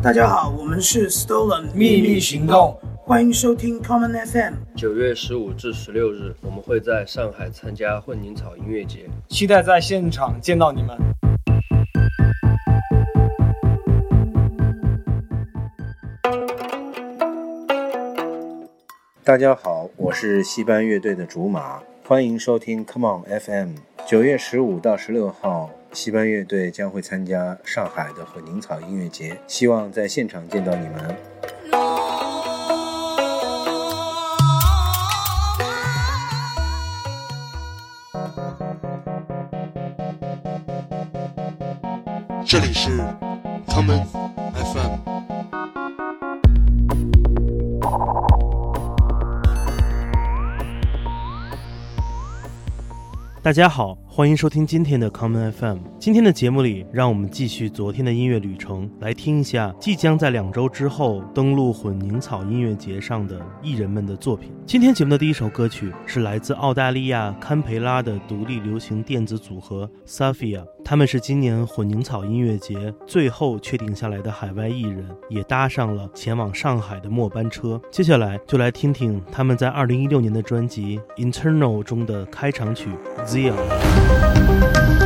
大家好，我们是 Stolen 秘密行动，欢迎收听 Common FM。九月十五至十六日，我们会在上海参加混凝草音乐节，期待在现场见到你们。大家好，我是戏班乐队的竹马，欢迎收听 Come On FM。九月十五到十六号，戏班乐队将会参加上海的混凝草音乐节，希望在现场见到你们。这里是 Common FM。大家好，欢迎收听今天的 Common FM。今天的节目里，让我们继续昨天的音乐旅程，来听一下即将在两周之后登陆混凝草音乐节上的艺人们的作品。今天节目的第一首歌曲是来自澳大利亚堪培拉的独立流行电子组合 Sophia，他们是今年混凝草音乐节最后确定下来的海外艺人，也搭上了前往上海的末班车。接下来就来听听他们在2016年的专辑《Internal》中的开场曲。Zia。新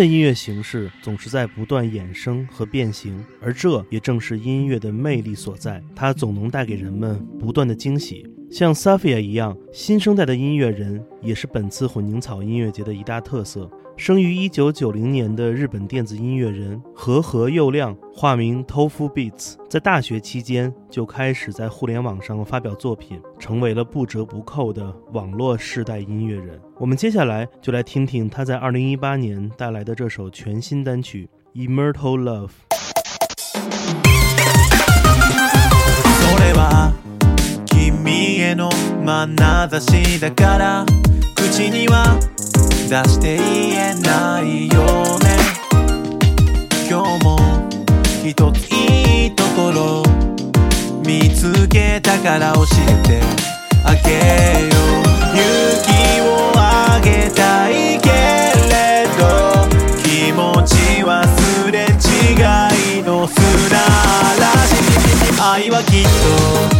的音乐形式总是在不断衍生和变形，而这也正是音乐的魅力所在。它总能带给人们不断的惊喜。像 Safia 一样，新生代的音乐人也是本次混凝草音乐节的一大特色。生于一九九零年的日本电子音乐人和和佑亮，化名 Tofu Beats，在大学期间就开始在互联网上发表作品，成为了不折不扣的网络世代音乐人。我们接下来就来听听他在二零一八年带来的这首全新单曲《Immortal Love》。それは君への眼差しだから口には 出して言えないよね。今日も一ついいところ見つけたから教えてあげよう。勇気をあげたいけれど気持ちはすれ違いの砂嵐愛はきっと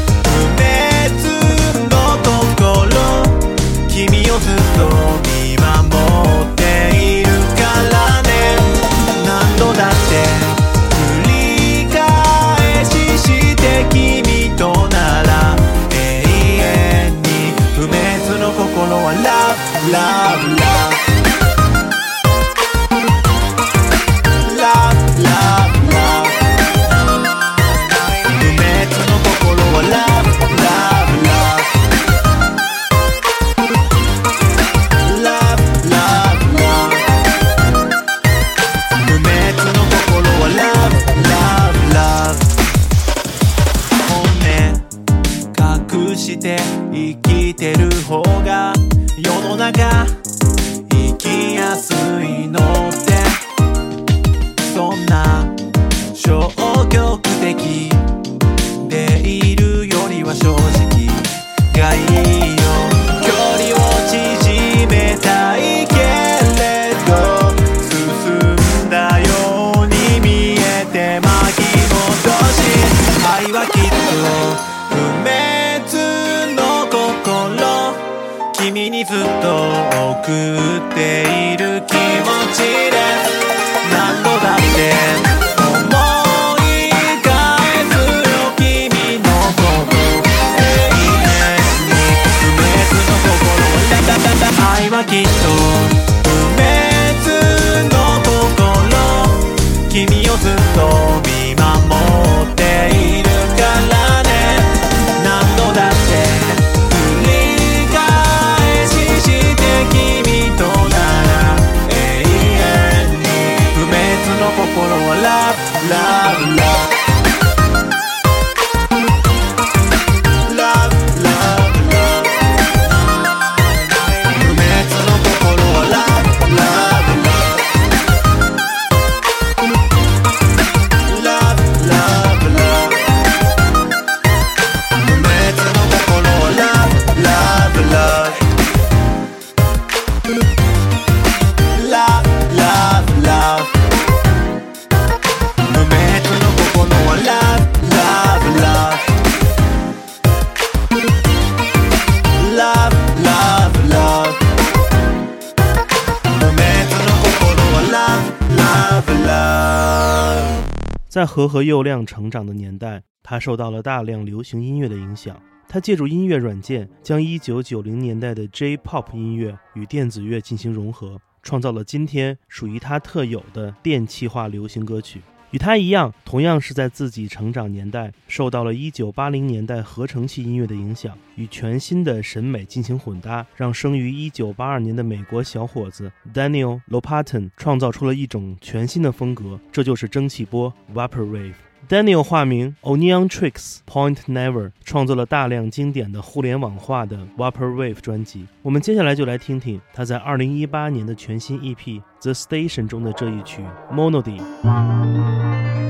在和和佑亮成长的年代，他受到了大量流行音乐的影响。他借助音乐软件，将1990年代的 J-pop 音乐与电子乐进行融合，创造了今天属于他特有的电气化流行歌曲。与他一样，同样是在自己成长年代受到了1980年代合成器音乐的影响，与全新的审美进行混搭，让生于1982年的美国小伙子 Daniel Lopatin 创造出了一种全新的风格，这就是蒸汽波 Vaporwave。Daniel 化名 Onion Tricks Point Never，创作了大量经典的互联网化的 Vaporwave 专辑。我们接下来就来听听他在2018年的全新 EP《The Station》中的这一曲 Monody。「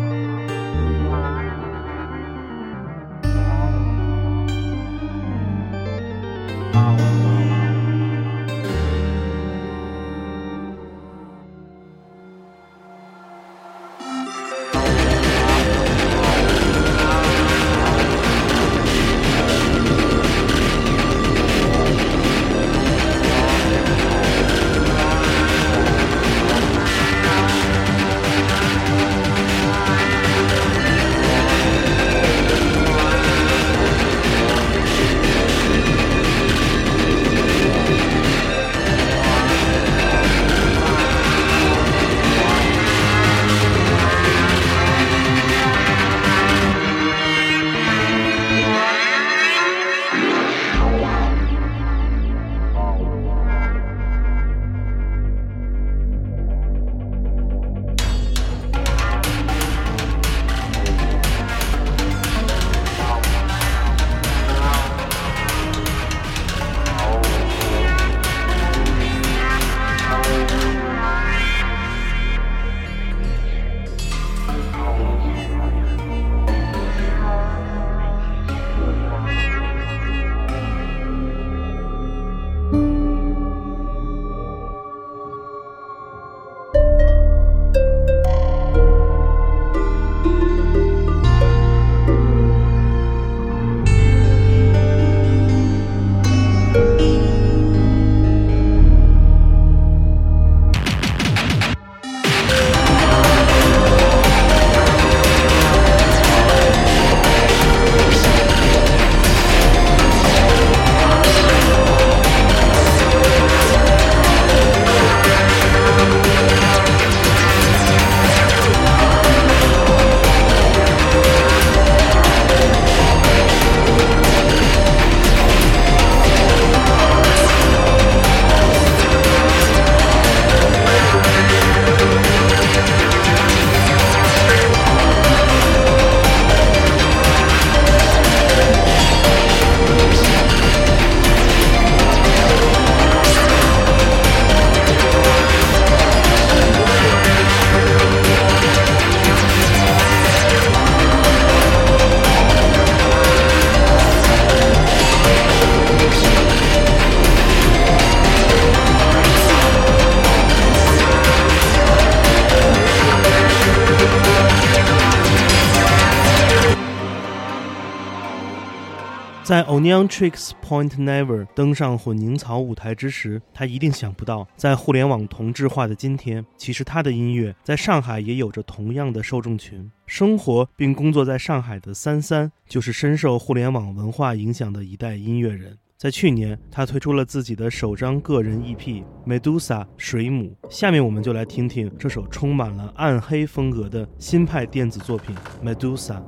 在 o neon tricks Point Never 登上混凝草舞台之时，他一定想不到，在互联网同质化的今天，其实他的音乐在上海也有着同样的受众群。生活并工作在上海的三三，就是深受互联网文化影响的一代音乐人。在去年，他推出了自己的首张个人 EP《Medusa 水母》。下面我们就来听听这首充满了暗黑风格的新派电子作品《Medusa》。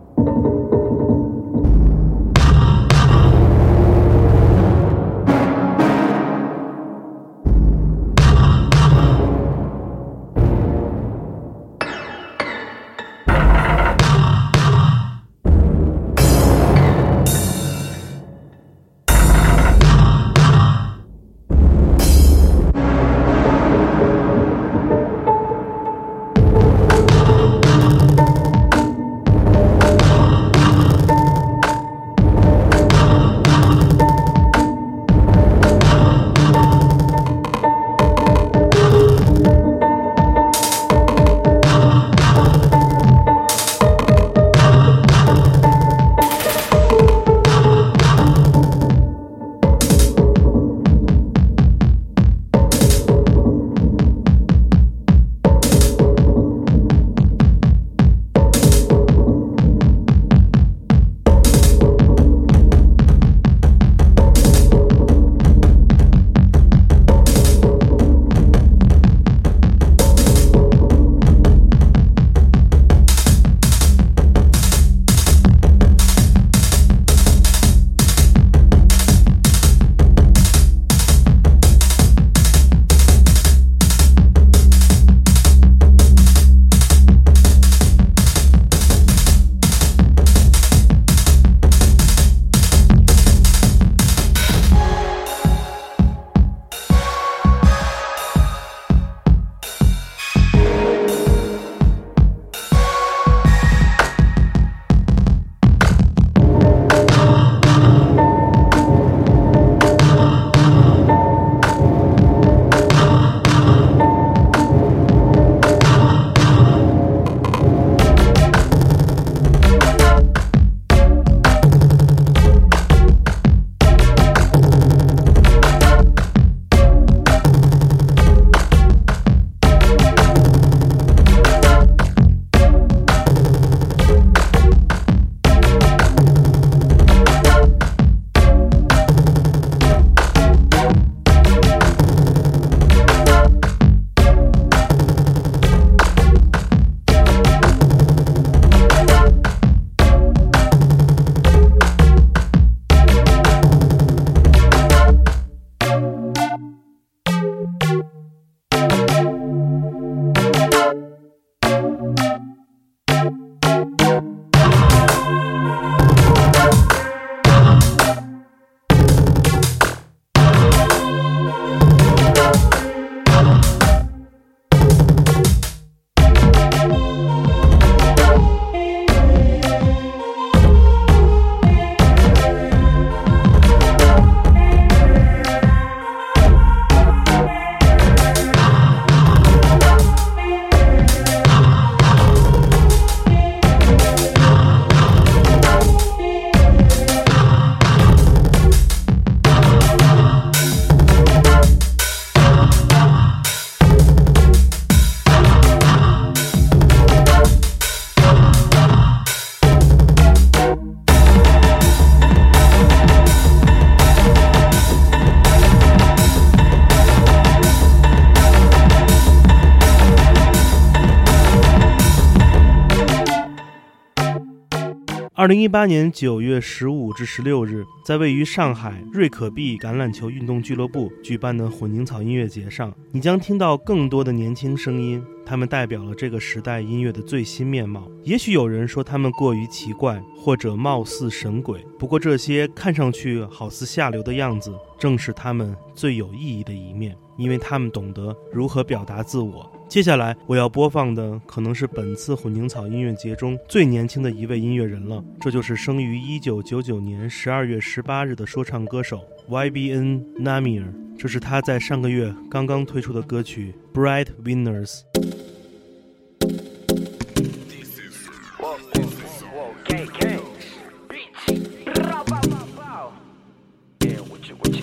二零一八年九月十五至十六日，在位于上海瑞可碧橄榄球运动俱乐部举办的混凝草音乐节上，你将听到更多的年轻声音，他们代表了这个时代音乐的最新面貌。也许有人说他们过于奇怪，或者貌似神鬼，不过这些看上去好似下流的样子，正是他们最有意义的一面，因为他们懂得如何表达自我。接下来我要播放的可能是本次混凝草音乐节中最年轻的一位音乐人了，这就是生于一九九九年十二月十八日的说唱歌手 YBN Namir。这是他在上个月刚刚推出的歌曲《Bright Winners》。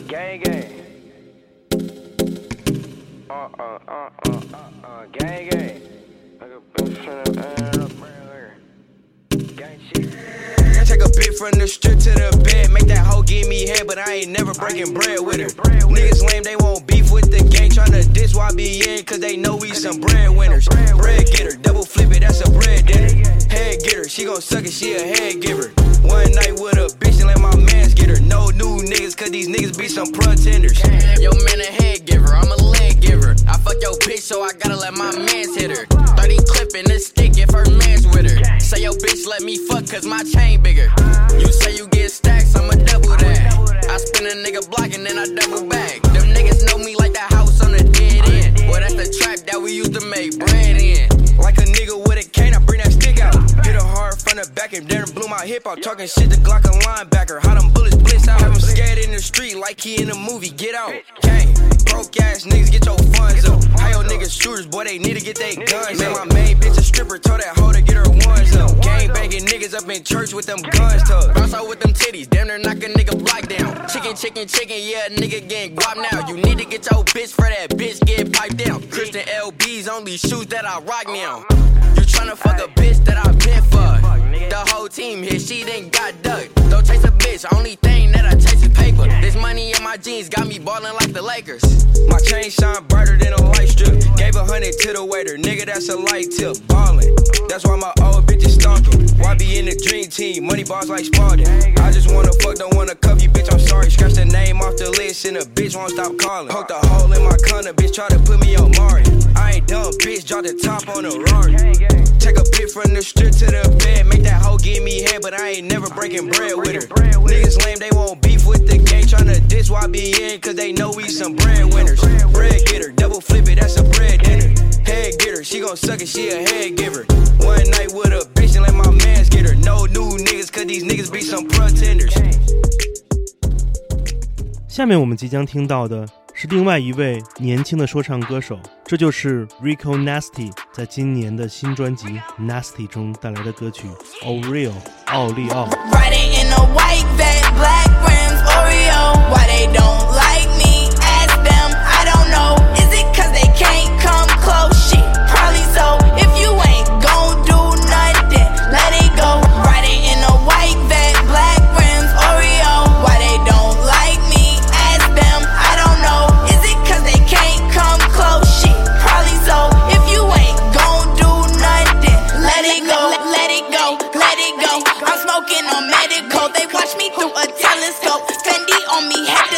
Gang, gang. Uh, uh, uh, uh, uh, uh, gang, gang. Like a bitch up, Gang shit. Take a bit from the strip to the bed. Make that hoe give me head, but I ain't never breaking bread with her. Niggas lame, they won't beef with the gang. Tryna diss why be in, cause they know we some bread winners. Bread getter, double flip it, that's a bread dinner. Head getter, she gon' suck it, she a head giver. One night with a bitch and let my mans get her. No new niggas, cause these niggas be some pretenders. Yo, man, a head giver, I'm a. I fuck your bitch, so I gotta let my mans hit her. 30 clipping the stick if her man's with her. Say yo, bitch, let me fuck, cause my chain bigger. You say you get stacks, I'ma double that. I spin a nigga block and then I double back. Them niggas know me like that house on the dead end. Boy, that's the trap that we used to make bread in. Like a nigga the back and then blew my hip out. Talking shit to Glock a linebacker. How them bullets blitz out. Have him scared in the street like he in a movie. Get out. Gang. Broke ass niggas, get your funds up. How your niggas shooters, boy, they need to get their guns. Man, my main bitch a stripper, told that hoe to get her ones up. Gang banging niggas up in church with them guns tucked. Bounce out with them titties, damn near knock a nigga block down. Chicken, chicken, chicken, yeah, nigga getting guap now. You need to get your bitch for that bitch get piped down. Christian LB's only shoes that I rock now. You tryna fuck a bitch that I been fuck. The whole team here, she done got ducked. Don't chase a bitch, only thing that I chase is paper. This money in my jeans got me ballin' like the Lakers. My chain shine brighter than a light strip. Gave a hundred to the waiter, nigga, that's a light tip. Ballin', that's why my old is stalking. Why be in the dream team? Money balls like Spalding. I just wanna fuck, don't wanna cuff you, bitch. I'm sorry. Scratch the name off the list, and a bitch won't stop calling. Poked a hole in my corner, bitch, try to put me on Mari. I ain't dumb, bitch, drop the top on a Rari. Take a bit from the strip to the bed, make that hoe give me head, but I ain't never breaking bread with her. Niggas lame, they won't beef with the gang, tryna diss why be in, cause they know we some bread winners. Bread getter, double flip it, that's a bread dinner. Head getter, she gon' suck it, she a head giver. One night with a bitch and let my mans get her. No new niggas, cause these niggas be some pretenders. 下面我们即将听到的是另外一位年轻的说唱歌手，这就是 Rico Nasty 在今年的新专辑《Nasty》中带来的歌曲《O Real》奥利奥。 Riding in a white vet, black rims, Oreo. Why they don't like on me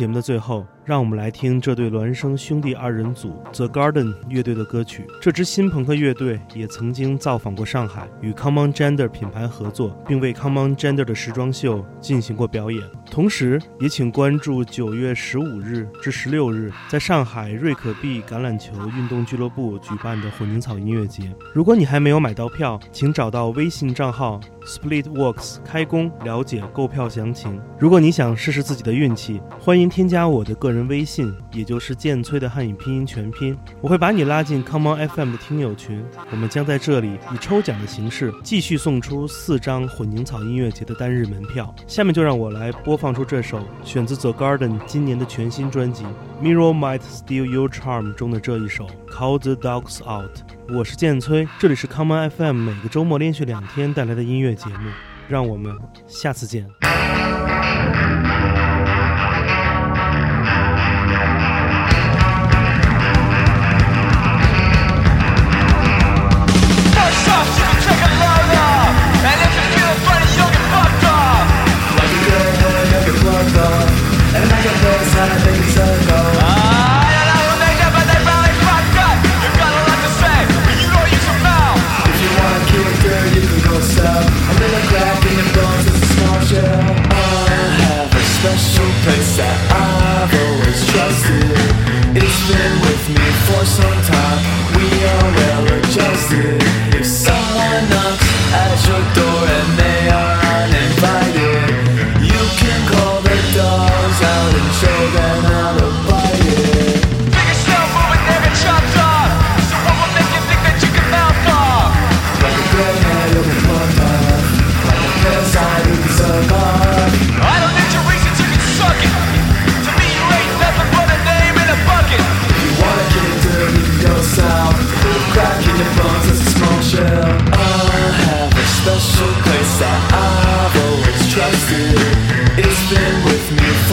节目的最后，让我们来听这对孪生兄弟二人组 The Garden 乐队的歌曲。这支新朋克乐队也曾经造访过上海，与 Common Gender 品牌合作，并为 Common Gender 的时装秀进行过表演。同时，也请关注九月十五日至十六日在上海瑞可碧橄榄球运动俱乐部举办的混凝草音乐节。如果你还没有买到票，请找到微信账号 Splitworks 开工了解购票详情。如果你想试试自己的运气，欢迎添加我的个人微信，也就是剑崔的汉语拼音全拼，我会把你拉进 Come On FM 的听友群。我们将在这里以抽奖的形式继续送出四张混凝草音乐节的单日门票。下面就让我来播放出这首选自 The Garden 今年的全新专辑《Mirror Might Steal Your Charm》中的这一首《Call the Dogs Out》。我是剑崔，这里是 Come On FM 每个周末连续两天带来的音乐节目，让我们下次见。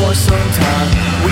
For some time.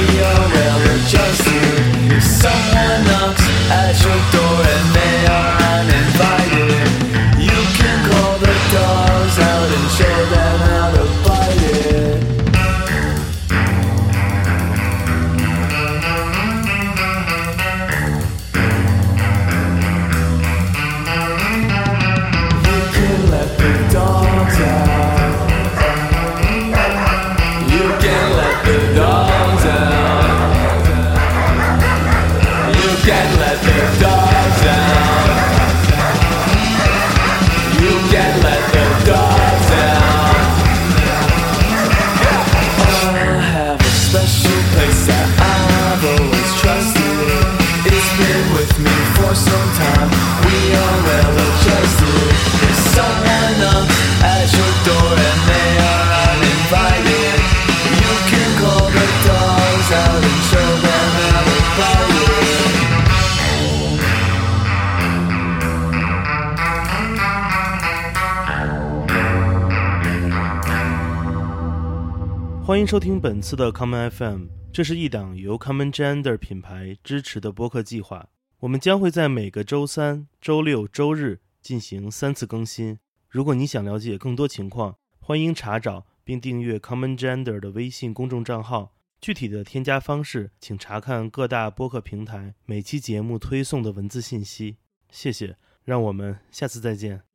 欢迎收听本次的 Common FM，这是一档由 Common Gender 品牌支持的播客计划。我们将会在每个周三、周六、周日进行三次更新。如果你想了解更多情况，欢迎查找并订阅 Common Gender 的微信公众账号。具体的添加方式，请查看各大播客平台每期节目推送的文字信息。谢谢，让我们下次再见。